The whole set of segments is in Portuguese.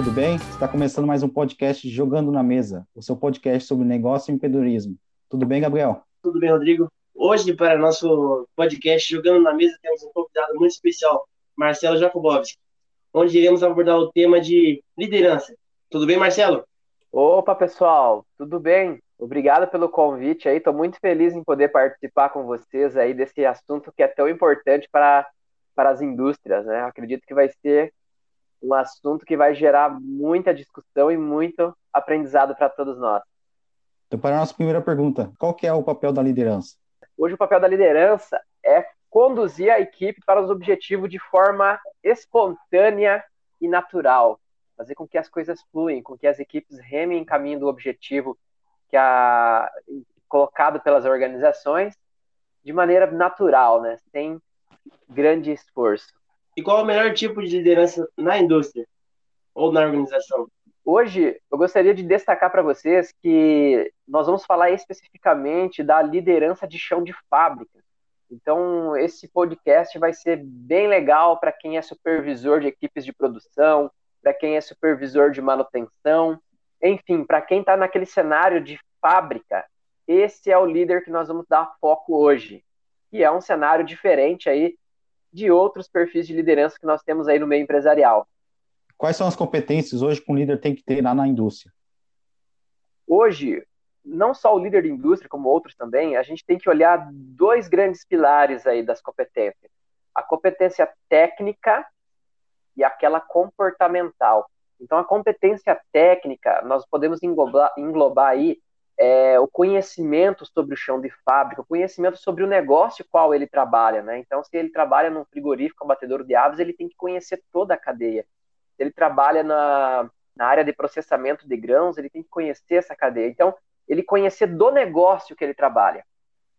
Tudo bem? Está começando mais um podcast Jogando na Mesa, o seu podcast sobre negócio e empreendedorismo. Tudo bem, Gabriel? Tudo bem, Rodrigo. Hoje, para nosso podcast Jogando na Mesa, temos um convidado muito especial, Marcelo Jacobowski, onde iremos abordar o tema de liderança. Tudo bem, Marcelo? Opa, pessoal, tudo bem? Obrigado pelo convite aí. Estou muito feliz em poder participar com vocês aí desse assunto que é tão importante para, para as indústrias, né? Acredito que vai ser um assunto que vai gerar muita discussão e muito aprendizado para todos nós. Então, para a nossa primeira pergunta, qual que é o papel da liderança? Hoje o papel da liderança é conduzir a equipe para os objetivos de forma espontânea e natural, fazer com que as coisas fluem, com que as equipes remem em caminho do objetivo que a colocado pelas organizações de maneira natural, né, sem grande esforço. E qual é o melhor tipo de liderança na indústria ou na organização? Hoje eu gostaria de destacar para vocês que nós vamos falar especificamente da liderança de chão de fábrica. Então, esse podcast vai ser bem legal para quem é supervisor de equipes de produção, para quem é supervisor de manutenção, enfim, para quem está naquele cenário de fábrica, esse é o líder que nós vamos dar foco hoje. E é um cenário diferente aí de outros perfis de liderança que nós temos aí no meio empresarial. Quais são as competências hoje que um líder tem que ter lá na indústria? Hoje, não só o líder de indústria, como outros também, a gente tem que olhar dois grandes pilares aí das competências. A competência técnica e aquela comportamental. Então, a competência técnica, nós podemos englobar, englobar aí é, o conhecimento sobre o chão de fábrica, o conhecimento sobre o negócio qual ele trabalha, né? Então, se ele trabalha num frigorífico abatedouro de aves, ele tem que conhecer toda a cadeia. Se ele trabalha na, na área de processamento de grãos, ele tem que conhecer essa cadeia. Então, ele conhecer do negócio que ele trabalha.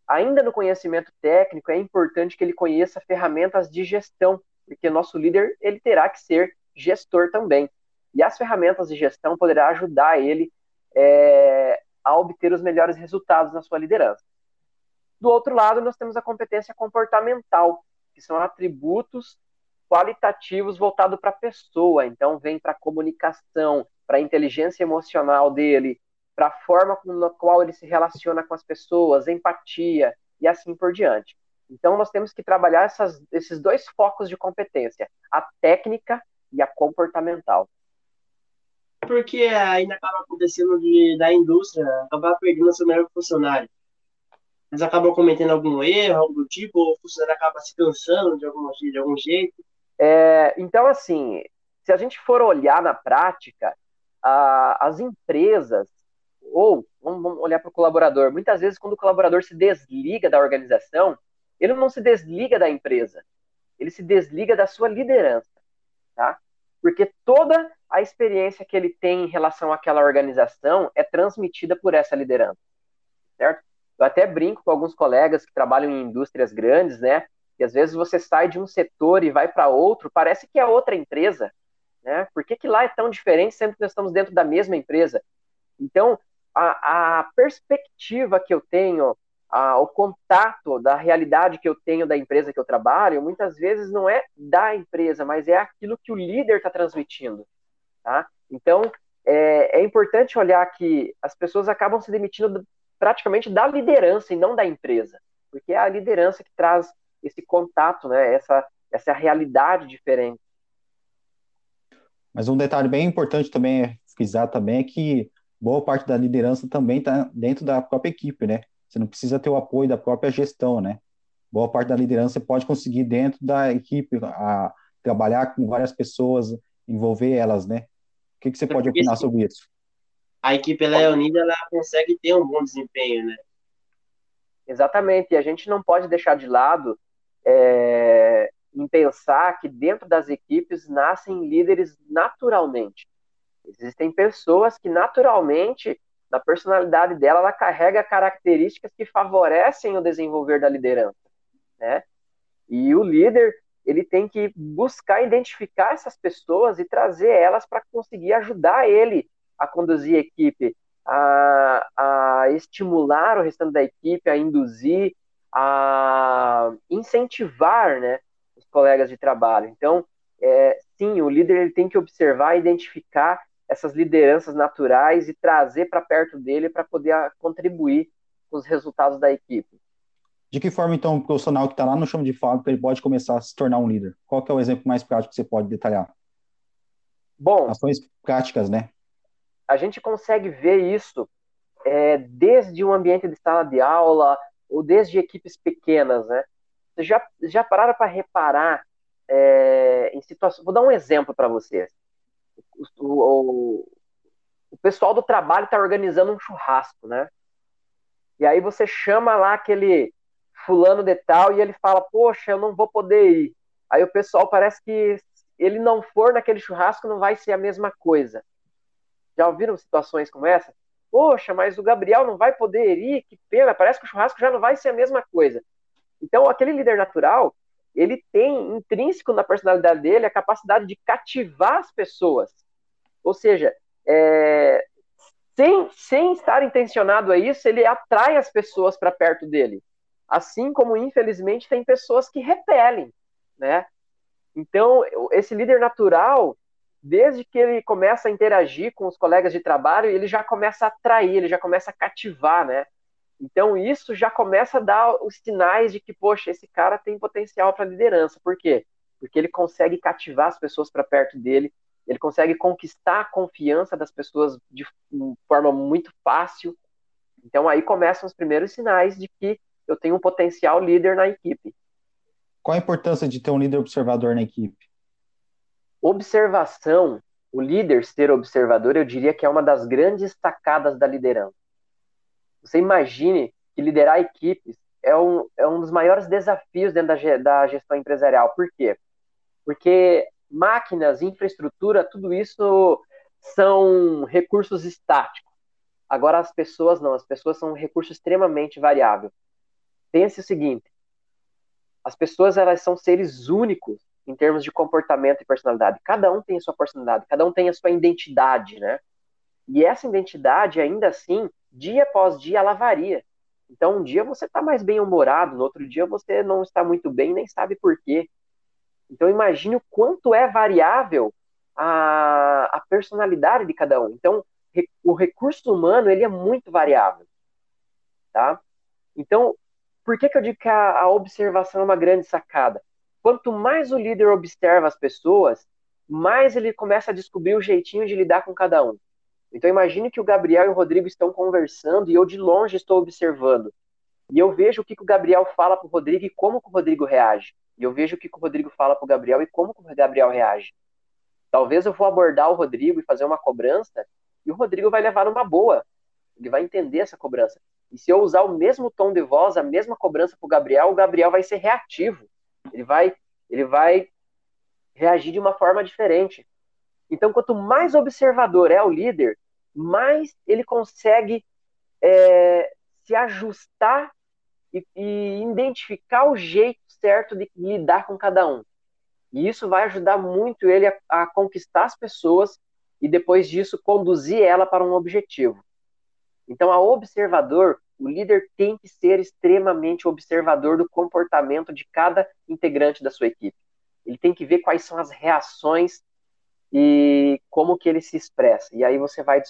Ainda no conhecimento técnico, é importante que ele conheça ferramentas de gestão, porque nosso líder ele terá que ser gestor também. E as ferramentas de gestão poderá ajudar ele é, a obter os melhores resultados na sua liderança. Do outro lado, nós temos a competência comportamental, que são atributos qualitativos voltados para a pessoa. Então, vem para a comunicação, para a inteligência emocional dele, para a forma com a qual ele se relaciona com as pessoas, empatia e assim por diante. Então, nós temos que trabalhar essas, esses dois focos de competência, a técnica e a comportamental. Porque ainda acaba acontecendo de, da indústria acabar perdendo seu melhor funcionário. Eles acabam cometendo algum erro, algo do tipo, ou o funcionário acaba se cansando de algum, de algum jeito. É, então, assim, se a gente for olhar na prática, a, as empresas ou, vamos olhar para o colaborador, muitas vezes quando o colaborador se desliga da organização, ele não se desliga da empresa, ele se desliga da sua liderança, tá? Porque toda a experiência que ele tem em relação àquela organização é transmitida por essa liderança, certo? Eu até brinco com alguns colegas que trabalham em indústrias grandes, né? Que às vezes você sai de um setor e vai para outro, parece que é outra empresa, né? Por que, que lá é tão diferente, sendo que nós estamos dentro da mesma empresa? Então, a, a perspectiva que eu tenho, a, o contato da realidade que eu tenho da empresa que eu trabalho, muitas vezes não é da empresa, mas é aquilo que o líder está transmitindo. Tá? Então, é, é, importante olhar que as pessoas acabam se demitindo praticamente da liderança e não da empresa, porque é a liderança que traz esse contato, né, essa, essa realidade diferente. Mas um detalhe bem importante também é frisar também é que boa parte da liderança também está dentro da própria equipe, né? Você não precisa ter o apoio da própria gestão, né? Boa parte da liderança você pode conseguir dentro da equipe, a, trabalhar com várias pessoas, envolver elas, né? O que, que você pode opinar sobre isso? A equipe ela é unida, ela consegue ter um bom desempenho, né? Exatamente, e a gente não pode deixar de lado é, em pensar que dentro das equipes nascem líderes naturalmente. Existem pessoas que naturalmente, na personalidade dela, ela carrega características que favorecem o desenvolver da liderança, né? E o líder, ele tem que buscar identificar essas pessoas e trazer elas para conseguir ajudar ele a conduzir a equipe, a, a estimular o restante da equipe, a induzir, a incentivar, né, os colegas de trabalho. Então, é, sim, o líder ele tem que observar, identificar essas lideranças naturais e trazer para perto dele para poder contribuir com os resultados da equipe. De que forma, então, o profissional que está lá no chão de fábrica ele pode começar a se tornar um líder? Qual é o exemplo mais prático que você pode detalhar? Bom, ações práticas, né? A gente consegue ver isso é, desde um ambiente de sala de aula ou desde equipes pequenas, né? Vocês já, já pararam para reparar é, em situações... Vou dar um exemplo para vocês. O, o, o pessoal do trabalho está organizando um churrasco, né? E aí você chama lá aquele fulano de tal e ele fala, poxa, eu não vou poder ir. Aí o pessoal parece que ele não for naquele churrasco não vai ser a mesma coisa. Já ouviram situações como essa? Poxa, mas o Gabriel não vai poder ir, que pena, parece que o churrasco já não vai ser a mesma coisa. Então, aquele líder natural, ele tem intrínseco na personalidade dele a capacidade de cativar as pessoas. Ou seja, é, sem, sem estar intencionado a isso, ele atrai as pessoas para perto dele. Assim como, infelizmente, tem pessoas que repelem, né? Então, esse líder natural, desde que ele começa a interagir com os colegas de trabalho, ele já começa a atrair, ele já começa a cativar, né? Então, isso já começa a dar os sinais de que, poxa, esse cara tem potencial para liderança. Por quê? Porque ele consegue cativar as pessoas para perto dele, ele consegue conquistar a confiança das pessoas de forma muito fácil. Então, aí começam os primeiros sinais de que eu tenho um potencial líder na equipe. Qual a importância de ter um líder observador na equipe? Observação, o líder ser observador, eu diria que é uma das grandes sacadas da liderança. Você imagine que liderar equipes é um, é um dos maiores desafios dentro da, da gestão empresarial. Por quê? Porque máquinas, infraestrutura, tudo isso são recursos estáticos. Agora as pessoas não, as pessoas são um recurso extremamente variável pense o seguinte: as pessoas elas são seres únicos em termos de comportamento e personalidade. Cada um tem a sua personalidade, cada um tem a sua identidade, né? E essa identidade, ainda assim, dia após dia, ela varia. Então, um dia você está mais bem-humorado, no outro dia você não está muito bem, nem sabe por quê. Então, imagine o quanto é variável a, a personalidade de cada um. Então, o recurso humano, ele é muito variável, tá? Então, por que, que eu digo que a, a observação é uma grande sacada? Quanto mais o líder observa as pessoas, mais ele começa a descobrir o jeitinho de lidar com cada um. Então imagine que o Gabriel e o Rodrigo estão conversando e eu de longe estou observando. E eu vejo o que, que o Gabriel fala para o Rodrigo e como o Rodrigo reage. E eu vejo o que, que o Rodrigo fala para o Gabriel e como o Gabriel reage. Talvez eu vou abordar o Rodrigo e fazer uma cobrança e o Rodrigo vai levar numa boa. Ele vai entender essa cobrança. E se eu usar o mesmo tom de voz, a mesma cobrança para o Gabriel, o Gabriel vai ser reativo. Ele vai, ele vai reagir de uma forma diferente. Então, quanto mais observador é o líder, mais ele consegue é, se ajustar e, e identificar o jeito certo de lidar com cada um. E isso vai ajudar muito ele a, a conquistar as pessoas e depois disso conduzir ela para um objetivo. Então, a observador, o líder tem que ser extremamente observador do comportamento de cada integrante da sua equipe. Ele tem que ver quais são as reações e como que ele se expressa. E aí você vai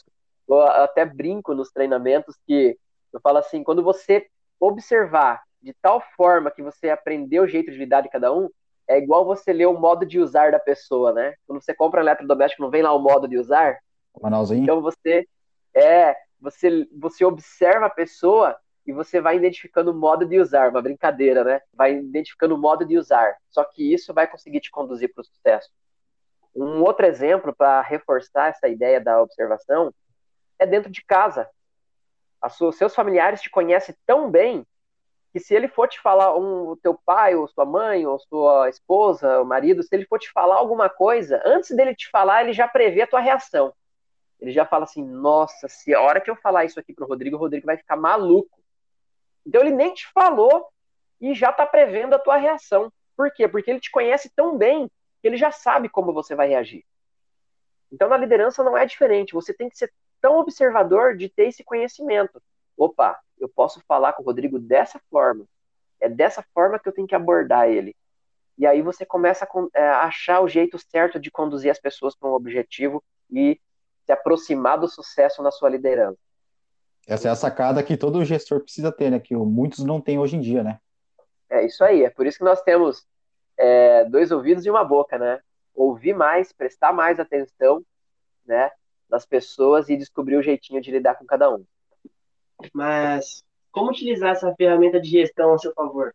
eu até brinco nos treinamentos que eu falo assim, quando você observar de tal forma que você aprendeu o jeito de lidar de cada um, é igual você ler o modo de usar da pessoa, né? Quando você compra eletrodoméstico, não vem lá o modo de usar? Manualzinho. Então você é, você, você observa a pessoa e você vai identificando o modo de usar, uma brincadeira, né? Vai identificando o modo de usar. Só que isso vai conseguir te conduzir para o sucesso. Um outro exemplo para reforçar essa ideia da observação é dentro de casa. Seus familiares te conhecem tão bem que se ele for te falar, um, o teu pai, ou sua mãe, ou sua esposa, o marido, se ele for te falar alguma coisa, antes dele te falar, ele já prevê a tua reação ele já fala assim: nossa, se a hora que eu falar isso aqui pro Rodrigo, o Rodrigo vai ficar maluco. Então ele nem te falou e já tá prevendo a tua reação. Por quê? Porque ele te conhece tão bem que ele já sabe como você vai reagir. Então na liderança não é diferente. Você tem que ser tão observador de ter esse conhecimento. Opa, eu posso falar com o Rodrigo dessa forma. É dessa forma que eu tenho que abordar ele. e aí você começa a, é, achar o jeito certo de conduzir as pessoas para um objetivo e se aproximar do sucesso na sua liderança. Essa é a sacada que todo gestor precisa ter, né? Que muitos não têm hoje em dia, né? É isso aí. É por isso que nós temos é, dois ouvidos e uma boca, né? Ouvir mais, prestar mais atenção, né? Das pessoas e descobrir o jeitinho de lidar com cada um. Mas como utilizar essa ferramenta de gestão a seu favor?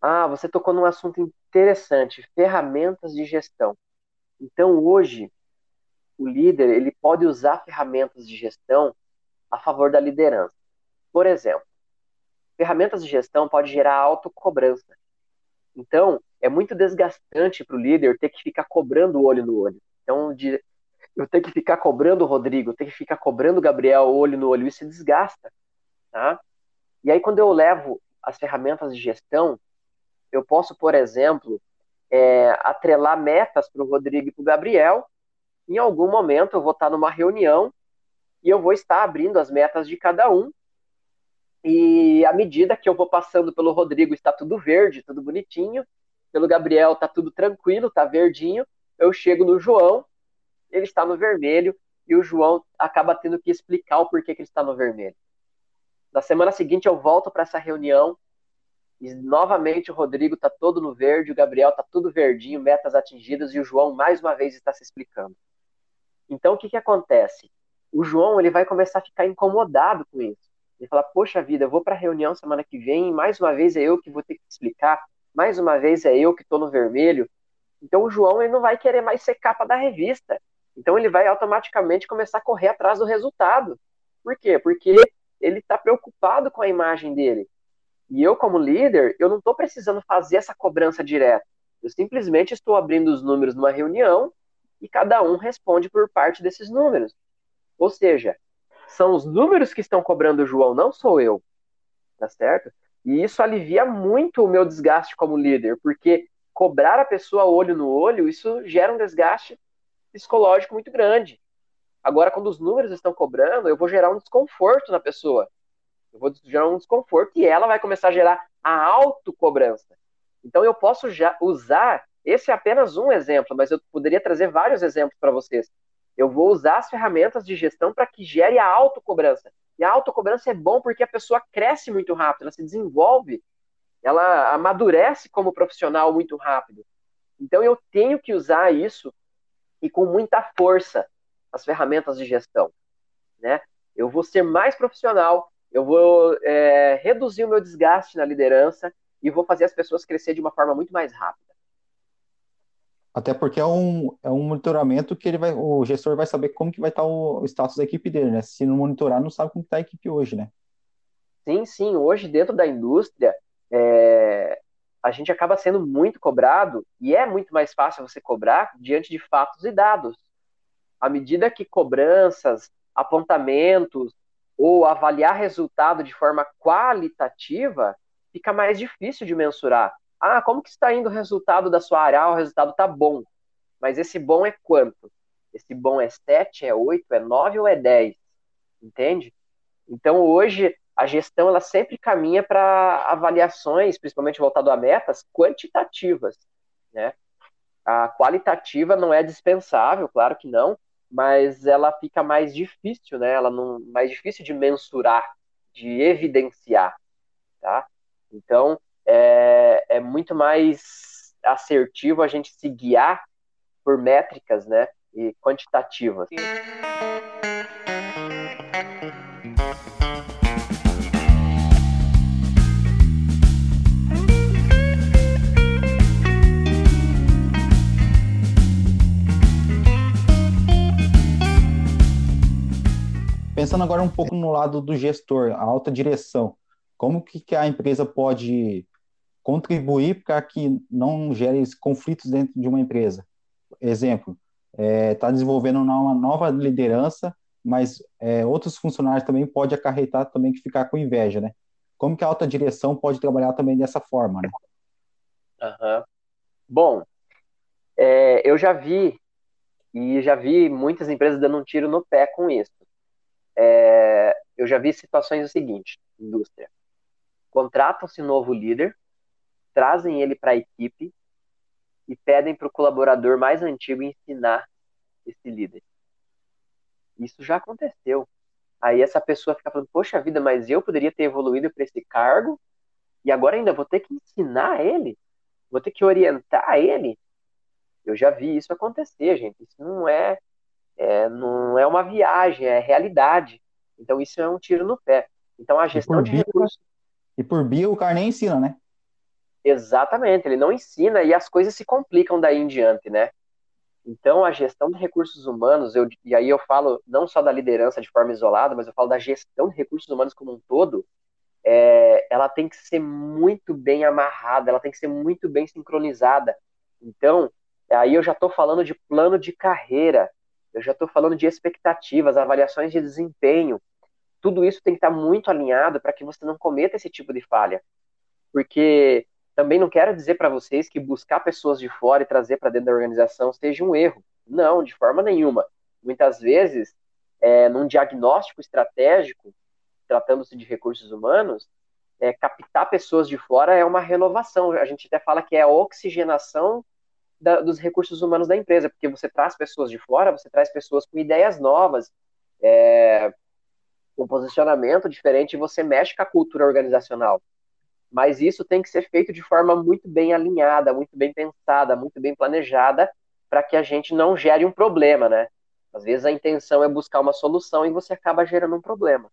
Ah, você tocou num assunto interessante, ferramentas de gestão. Então, hoje, o líder ele pode usar ferramentas de gestão a favor da liderança. Por exemplo, ferramentas de gestão pode gerar autocobrança. Então, é muito desgastante para o líder ter que ficar cobrando o olho no olho. Então, de, eu tenho que ficar cobrando o Rodrigo, eu tenho que ficar cobrando o Gabriel olho no olho, isso desgasta. Tá? E aí, quando eu levo as ferramentas de gestão, eu posso, por exemplo, é, atrelar metas para o Rodrigo e para o Gabriel. Em algum momento eu vou estar numa reunião e eu vou estar abrindo as metas de cada um. E à medida que eu vou passando pelo Rodrigo, está tudo verde, tudo bonitinho. Pelo Gabriel, está tudo tranquilo, está verdinho. Eu chego no João, ele está no vermelho, e o João acaba tendo que explicar o porquê que ele está no vermelho. Na semana seguinte, eu volto para essa reunião e novamente o Rodrigo está todo no verde, o Gabriel está tudo verdinho, metas atingidas, e o João mais uma vez está se explicando. Então, o que, que acontece? o João ele vai começar a ficar incomodado com isso. Ele fala, poxa vida, eu vou para a reunião semana que vem, mais uma vez é eu que vou ter que explicar, mais uma vez é eu que estou no vermelho. Então o João ele não vai querer mais ser capa da revista. Então ele vai automaticamente começar a correr atrás do resultado. Por quê? Porque ele está preocupado com a imagem dele. E eu, como líder, eu não estou precisando fazer essa cobrança direta. Eu simplesmente estou abrindo os números numa reunião e cada um responde por parte desses números. Ou seja, são os números que estão cobrando o João, não sou eu. Tá certo? E isso alivia muito o meu desgaste como líder, porque cobrar a pessoa olho no olho, isso gera um desgaste psicológico muito grande. Agora, quando os números estão cobrando, eu vou gerar um desconforto na pessoa. Eu vou gerar um desconforto e ela vai começar a gerar a autocobrança. Então, eu posso já usar. Esse é apenas um exemplo, mas eu poderia trazer vários exemplos para vocês. Eu vou usar as ferramentas de gestão para que gere a autocobrança. E a autocobrança é bom porque a pessoa cresce muito rápido, ela se desenvolve, ela amadurece como profissional muito rápido. Então eu tenho que usar isso e com muita força as ferramentas de gestão, né? Eu vou ser mais profissional, eu vou é, reduzir o meu desgaste na liderança e vou fazer as pessoas crescer de uma forma muito mais rápida. Até porque é um, é um monitoramento que ele vai, o gestor vai saber como que vai estar o, o status da equipe dele, né? Se não monitorar, não sabe como está a equipe hoje, né? Sim, sim. Hoje, dentro da indústria, é, a gente acaba sendo muito cobrado e é muito mais fácil você cobrar diante de fatos e dados. À medida que cobranças, apontamentos ou avaliar resultado de forma qualitativa, fica mais difícil de mensurar. Ah, como que está indo o resultado da sua área? Ah, o resultado está bom. Mas esse bom é quanto? Esse bom é 7, é 8, é 9 ou é 10? Entende? Então, hoje, a gestão ela sempre caminha para avaliações, principalmente voltado a metas, quantitativas. Né? A qualitativa não é dispensável, claro que não, mas ela fica mais difícil, né? Ela não mais difícil de mensurar, de evidenciar, tá? Então, é, é muito mais assertivo a gente se guiar por métricas, né, e quantitativas. Pensando agora um pouco no lado do gestor, a alta direção, como que, que a empresa pode contribuir para que não gere conflitos dentro de uma empresa. Exemplo, está é, tá desenvolvendo uma nova liderança, mas é, outros funcionários também pode acarretar também que ficar com inveja, né? Como que a alta direção pode trabalhar também dessa forma, né? Uhum. Bom, é, eu já vi e já vi muitas empresas dando um tiro no pé com isso. É, eu já vi situações o seguinte, indústria. Contratam-se um novo líder, trazem ele para a equipe e pedem para o colaborador mais antigo ensinar esse líder. Isso já aconteceu. Aí essa pessoa fica falando, poxa vida, mas eu poderia ter evoluído para esse cargo e agora ainda vou ter que ensinar ele? Vou ter que orientar ele? Eu já vi isso acontecer, gente. Isso não é, é não é uma viagem, é realidade. Então isso é um tiro no pé. Então a gestão de recursos. E por bio o cara nem ensina, né? Exatamente, ele não ensina e as coisas se complicam daí em diante, né? Então, a gestão de recursos humanos, eu, e aí eu falo não só da liderança de forma isolada, mas eu falo da gestão de recursos humanos como um todo, é, ela tem que ser muito bem amarrada, ela tem que ser muito bem sincronizada. Então, aí eu já estou falando de plano de carreira, eu já estou falando de expectativas, avaliações de desempenho. Tudo isso tem que estar muito alinhado para que você não cometa esse tipo de falha. Porque também não quero dizer para vocês que buscar pessoas de fora e trazer para dentro da organização seja um erro. Não, de forma nenhuma. Muitas vezes, é, num diagnóstico estratégico, tratando-se de recursos humanos, é, captar pessoas de fora é uma renovação. A gente até fala que é a oxigenação da, dos recursos humanos da empresa, porque você traz pessoas de fora, você traz pessoas com ideias novas, é, com posicionamento diferente, e você mexe com a cultura organizacional mas isso tem que ser feito de forma muito bem alinhada, muito bem pensada, muito bem planejada, para que a gente não gere um problema, né? Às vezes a intenção é buscar uma solução e você acaba gerando um problema.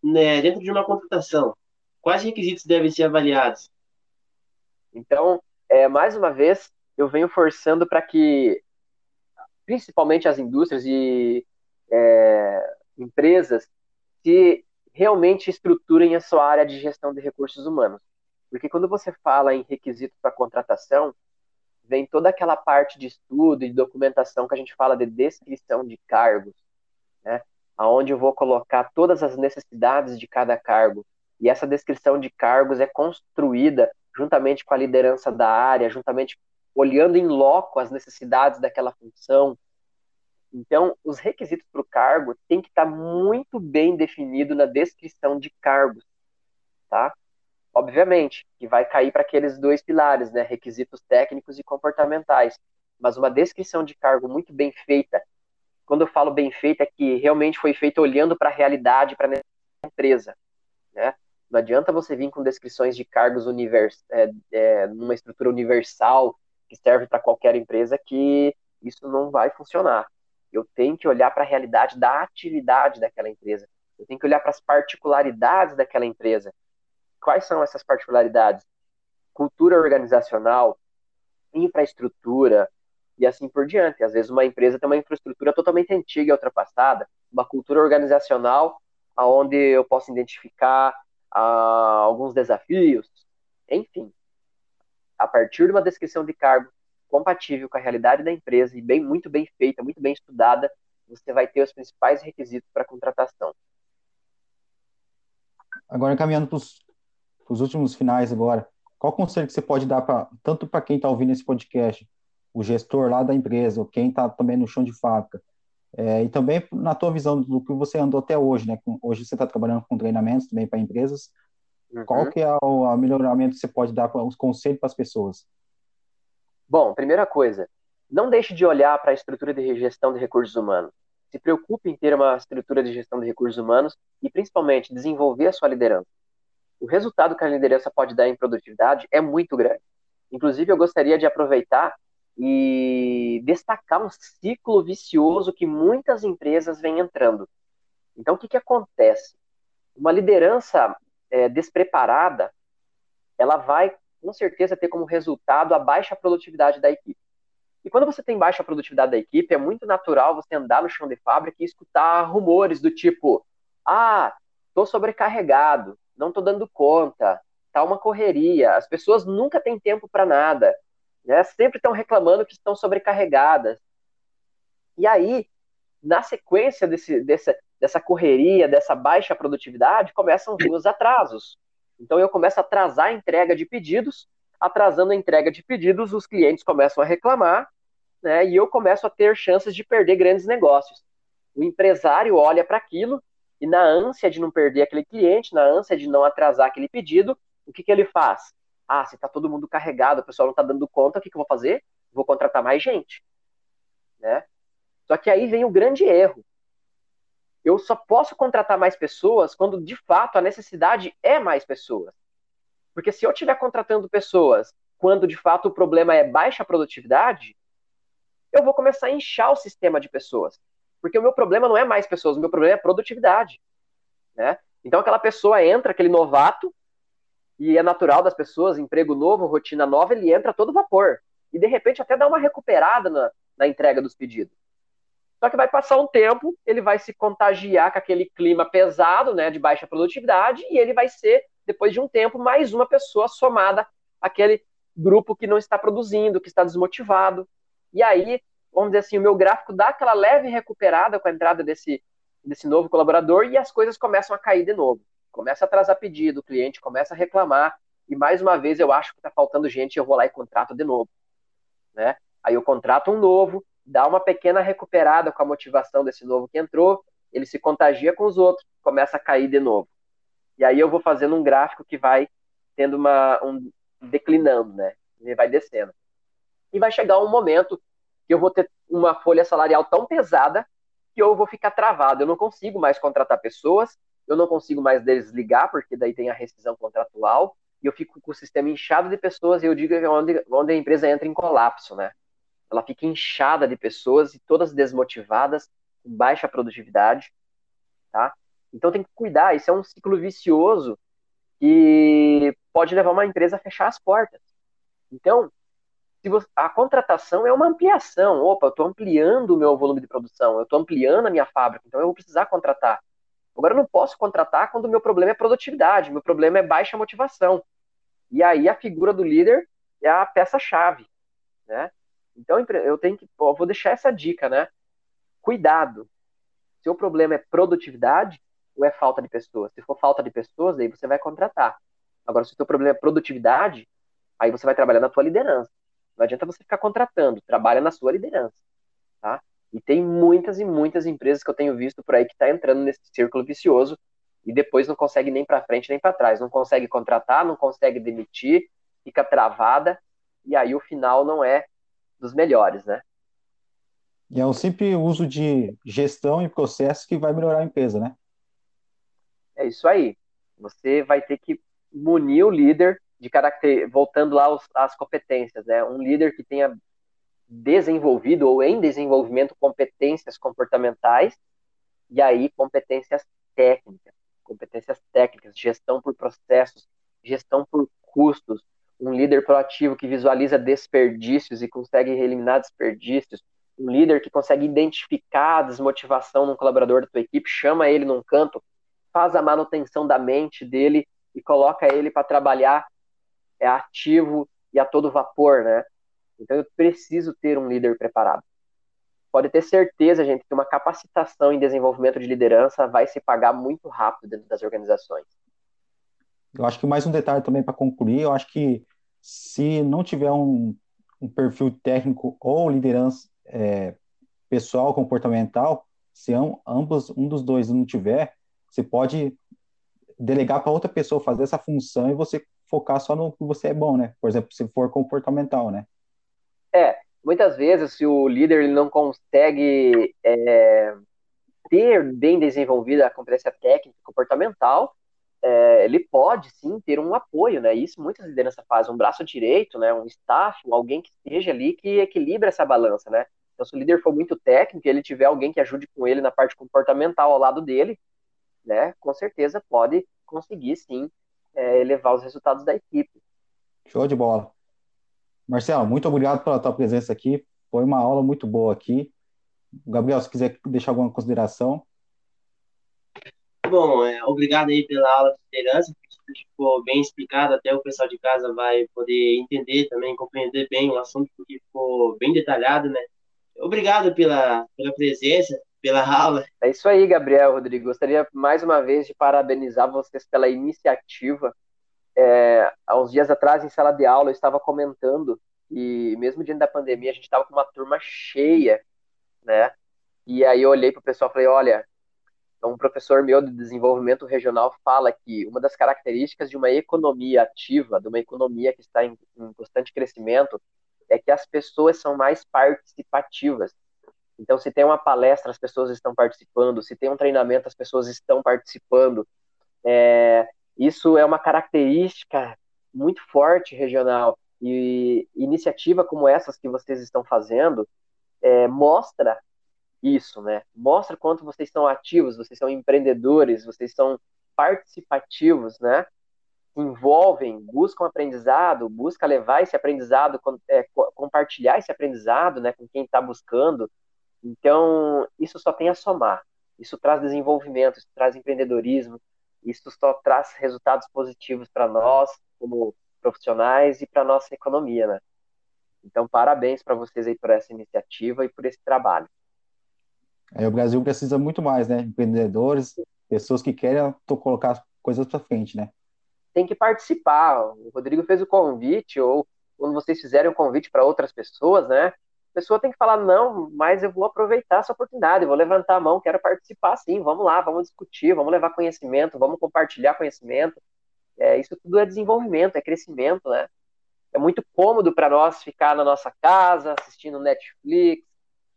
Né, dentro de uma contratação, quais requisitos devem ser avaliados? Então, é, mais uma vez, eu venho forçando para que, principalmente as indústrias e é, empresas, se realmente estruturem a sua área de gestão de recursos humanos. Porque quando você fala em requisitos para contratação, vem toda aquela parte de estudo e documentação que a gente fala de descrição de cargos, né? Aonde eu vou colocar todas as necessidades de cada cargo. E essa descrição de cargos é construída juntamente com a liderança da área, juntamente olhando em loco as necessidades daquela função, então, os requisitos para o cargo tem que estar tá muito bem definido na descrição de cargos, tá? Obviamente, que vai cair para aqueles dois pilares, né? Requisitos técnicos e comportamentais. Mas uma descrição de cargo muito bem feita, quando eu falo bem feita, é que realmente foi feita olhando para a realidade, para a empresa, né? Não adianta você vir com descrições de cargos univers, é, é, numa estrutura universal que serve para qualquer empresa que isso não vai funcionar. Eu tenho que olhar para a realidade da atividade daquela empresa. Eu tenho que olhar para as particularidades daquela empresa. Quais são essas particularidades? Cultura organizacional, infraestrutura e assim por diante. Às vezes uma empresa tem uma infraestrutura totalmente antiga e ultrapassada, uma cultura organizacional aonde eu posso identificar ah, alguns desafios, enfim. A partir de uma descrição de cargo, compatível com a realidade da empresa e bem muito bem feita, muito bem estudada, você vai ter os principais requisitos para contratação. Agora, caminhando para os últimos finais agora, qual conselho que você pode dar para tanto para quem está ouvindo esse podcast, o gestor lá da empresa, ou quem está também no chão de fábrica, é, e também na tua visão do que você andou até hoje, né? Hoje você está trabalhando com treinamentos também para empresas. Uhum. Qual que é o, o melhoramento que você pode dar, os conselhos para as pessoas? Bom, primeira coisa, não deixe de olhar para a estrutura de gestão de recursos humanos. Se preocupe em ter uma estrutura de gestão de recursos humanos e, principalmente, desenvolver a sua liderança. O resultado que a liderança pode dar em produtividade é muito grande. Inclusive, eu gostaria de aproveitar e destacar um ciclo vicioso que muitas empresas vêm entrando. Então, o que, que acontece? Uma liderança é, despreparada, ela vai com certeza ter como resultado a baixa produtividade da equipe. E quando você tem baixa produtividade da equipe, é muito natural você andar no chão de fábrica e escutar rumores do tipo: ah, tô sobrecarregado, não tô dando conta, tá uma correria, as pessoas nunca têm tempo para nada, né? Sempre estão reclamando que estão sobrecarregadas. E aí, na sequência desse, dessa, dessa correria, dessa baixa produtividade, começam os atrasos. Então eu começo a atrasar a entrega de pedidos, atrasando a entrega de pedidos, os clientes começam a reclamar, né, e eu começo a ter chances de perder grandes negócios. O empresário olha para aquilo e na ânsia de não perder aquele cliente, na ânsia de não atrasar aquele pedido, o que, que ele faz? Ah, se está todo mundo carregado, o pessoal não está dando conta, o que, que eu vou fazer? Vou contratar mais gente. Né? Só que aí vem o grande erro. Eu só posso contratar mais pessoas quando de fato a necessidade é mais pessoas. Porque se eu estiver contratando pessoas quando de fato o problema é baixa produtividade, eu vou começar a inchar o sistema de pessoas. Porque o meu problema não é mais pessoas, o meu problema é produtividade. Né? Então aquela pessoa entra, aquele novato, e é natural das pessoas, emprego novo, rotina nova, ele entra todo vapor. E de repente até dá uma recuperada na, na entrega dos pedidos. Só que vai passar um tempo, ele vai se contagiar com aquele clima pesado, né, de baixa produtividade, e ele vai ser, depois de um tempo, mais uma pessoa somada àquele grupo que não está produzindo, que está desmotivado. E aí, vamos dizer assim, o meu gráfico dá aquela leve recuperada com a entrada desse, desse novo colaborador e as coisas começam a cair de novo. Começa a atrasar pedido, o cliente começa a reclamar, e mais uma vez eu acho que está faltando gente, eu vou lá e contrato de novo. Né? Aí eu contrato um novo, dá uma pequena recuperada com a motivação desse novo que entrou, ele se contagia com os outros, começa a cair de novo. E aí eu vou fazendo um gráfico que vai tendo uma um declinando, né? Ele vai descendo. E vai chegar um momento que eu vou ter uma folha salarial tão pesada que eu vou ficar travado, eu não consigo mais contratar pessoas, eu não consigo mais desligar, porque daí tem a rescisão contratual, e eu fico com o sistema inchado de pessoas, e eu digo é onde, onde a empresa entra em colapso, né? Ela fica inchada de pessoas e todas desmotivadas, com baixa produtividade, tá? Então tem que cuidar, isso é um ciclo vicioso que pode levar uma empresa a fechar as portas. Então, você, a contratação é uma ampliação. Opa, eu estou ampliando o meu volume de produção, eu estou ampliando a minha fábrica, então eu vou precisar contratar. Agora eu não posso contratar quando o meu problema é produtividade, meu problema é baixa motivação. E aí a figura do líder é a peça-chave, né? Então eu tenho que, vou deixar essa dica, né? Cuidado. Se o problema é produtividade ou é falta de pessoas. Se for falta de pessoas, aí você vai contratar. Agora, se o seu problema é produtividade, aí você vai trabalhar na tua liderança. Não adianta você ficar contratando, trabalha na sua liderança, tá? E tem muitas e muitas empresas que eu tenho visto por aí que está entrando nesse círculo vicioso e depois não consegue nem para frente nem para trás, não consegue contratar, não consegue demitir, fica travada e aí o final não é dos melhores, né? E é um simples uso de gestão e processos que vai melhorar a empresa, né? É isso aí. Você vai ter que munir o líder de caráter, voltando lá aos, às competências, né? Um líder que tenha desenvolvido ou em desenvolvimento competências comportamentais e aí competências técnicas, competências técnicas, gestão por processos, gestão por custos, um líder proativo que visualiza desperdícios e consegue eliminar desperdícios, um líder que consegue identificar a desmotivação num colaborador da tua equipe, chama ele num canto, faz a manutenção da mente dele e coloca ele para trabalhar é ativo e a todo vapor, né? Então eu preciso ter um líder preparado. Pode ter certeza, gente, que uma capacitação em desenvolvimento de liderança vai se pagar muito rápido dentro das organizações. Eu acho que mais um detalhe também para concluir, eu acho que se não tiver um, um perfil técnico ou liderança é, pessoal, comportamental, se ambos, um dos dois não tiver, você pode delegar para outra pessoa fazer essa função e você focar só no que você é bom, né? Por exemplo, se for comportamental, né? É, muitas vezes se o líder não consegue é, ter bem desenvolvida a competência técnica comportamental, é, ele pode sim ter um apoio, né? Isso muitas lideranças fazem, um braço direito, né? Um staff, alguém que esteja ali que equilibra essa balança, né? Então, se o líder for muito técnico, ele tiver alguém que ajude com ele na parte comportamental ao lado dele, né? Com certeza pode conseguir sim é, elevar os resultados da equipe. Show de bola. Marcelo, muito obrigado pela tua presença aqui. Foi uma aula muito boa aqui. Gabriel, se quiser deixar alguma consideração. Bom, é, obrigado aí pela aula de liderança, que ficou bem explicado, até o pessoal de casa vai poder entender também, compreender bem o assunto, porque ficou bem detalhado, né? Obrigado pela, pela presença, pela aula. É isso aí, Gabriel, Rodrigo. Gostaria mais uma vez de parabenizar vocês pela iniciativa. É, há uns dias atrás, em sala de aula, eu estava comentando que, mesmo diante da pandemia, a gente estava com uma turma cheia, né? E aí eu olhei para o pessoal e falei: olha, um professor meu de desenvolvimento regional fala que uma das características de uma economia ativa, de uma economia que está em, em constante crescimento, é que as pessoas são mais participativas. Então, se tem uma palestra, as pessoas estão participando, se tem um treinamento, as pessoas estão participando. É, isso é uma característica muito forte regional. E iniciativa como essas que vocês estão fazendo é, mostra isso, né? Mostra quanto vocês são ativos, vocês são empreendedores, vocês são participativos, né? Envolvem, buscam aprendizado, busca levar esse aprendizado, é, compartilhar esse aprendizado, né, com quem está buscando. Então, isso só tem a somar. Isso traz desenvolvimento, isso traz empreendedorismo, isso só traz resultados positivos para nós, como profissionais, e para nossa economia, né? Então, parabéns para vocês aí por essa iniciativa e por esse trabalho. É, o Brasil precisa muito mais, né? Empreendedores, pessoas que querem colocar coisas para frente, né? Tem que participar. O Rodrigo fez o convite, ou quando vocês fizerem o convite para outras pessoas, né? A pessoa tem que falar, não, mas eu vou aproveitar essa oportunidade, vou levantar a mão, quero participar sim, vamos lá, vamos discutir, vamos levar conhecimento, vamos compartilhar conhecimento. É, isso tudo é desenvolvimento, é crescimento, né? É muito cômodo para nós ficar na nossa casa, assistindo Netflix,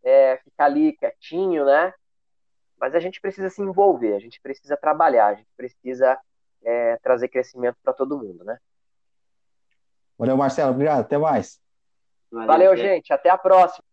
é, ficar ali quietinho, né? Mas a gente precisa se envolver, a gente precisa trabalhar, a gente precisa é, trazer crescimento para todo mundo, né? Valeu, Marcelo. Obrigado. Até mais. Valeu, Valeu gente. Até a próxima.